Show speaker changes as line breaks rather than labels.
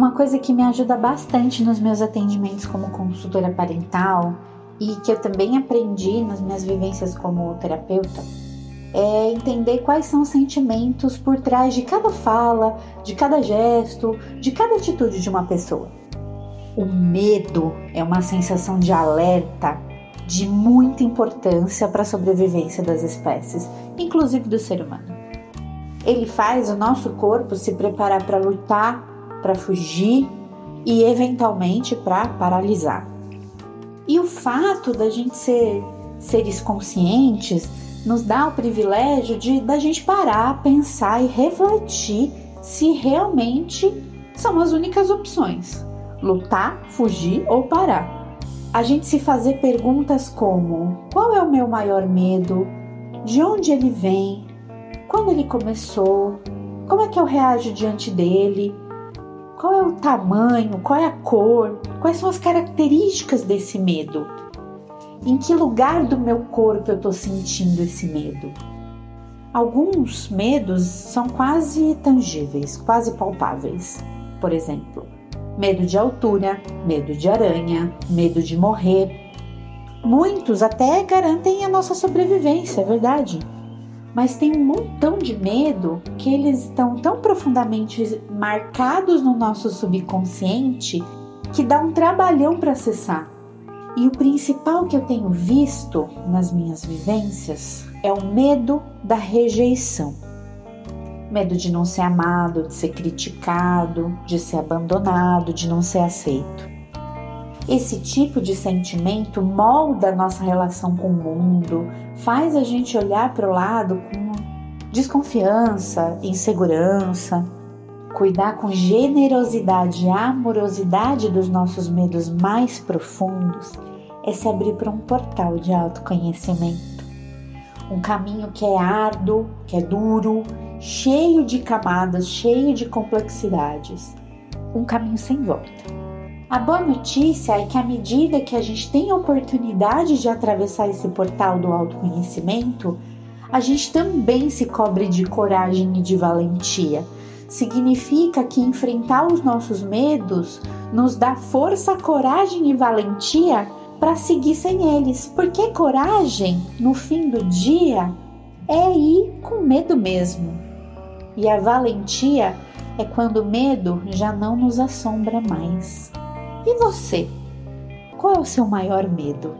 Uma coisa que me ajuda bastante nos meus atendimentos como consultora parental e que eu também aprendi nas minhas vivências como terapeuta é entender quais são os sentimentos por trás de cada fala, de cada gesto, de cada atitude de uma pessoa. O medo é uma sensação de alerta de muita importância para a sobrevivência das espécies, inclusive do ser humano. Ele faz o nosso corpo se preparar para lutar, para fugir e eventualmente para paralisar. E o fato da gente ser seres conscientes nos dá o privilégio de da gente parar, pensar e refletir se realmente são as únicas opções: lutar, fugir ou parar. A gente se fazer perguntas como: qual é o meu maior medo? De onde ele vem? Quando ele começou? Como é que eu reajo diante dele? Qual é o tamanho? Qual é a cor? Quais são as características desse medo? Em que lugar do meu corpo eu estou sentindo esse medo? Alguns medos são quase tangíveis, quase palpáveis. Por exemplo, medo de altura, medo de aranha, medo de morrer. Muitos até garantem a nossa sobrevivência, é verdade. Mas tem um montão de medo que eles estão tão profundamente marcados no nosso subconsciente que dá um trabalhão para acessar. E o principal que eu tenho visto nas minhas vivências é o medo da rejeição. Medo de não ser amado, de ser criticado, de ser abandonado, de não ser aceito. Esse tipo de sentimento molda a nossa relação com o mundo, faz a gente olhar para o lado com desconfiança, insegurança. Cuidar com generosidade e amorosidade dos nossos medos mais profundos é se abrir para um portal de autoconhecimento. Um caminho que é árduo, que é duro, cheio de camadas, cheio de complexidades. Um caminho sem volta. A boa notícia é que à medida que a gente tem a oportunidade de atravessar esse portal do autoconhecimento, a gente também se cobre de coragem e de valentia significa que enfrentar os nossos medos nos dá força, coragem e valentia para seguir sem eles. Porque coragem, no fim do dia, é ir com medo mesmo. E a valentia é quando o medo já não nos assombra mais. E você? Qual é o seu maior medo?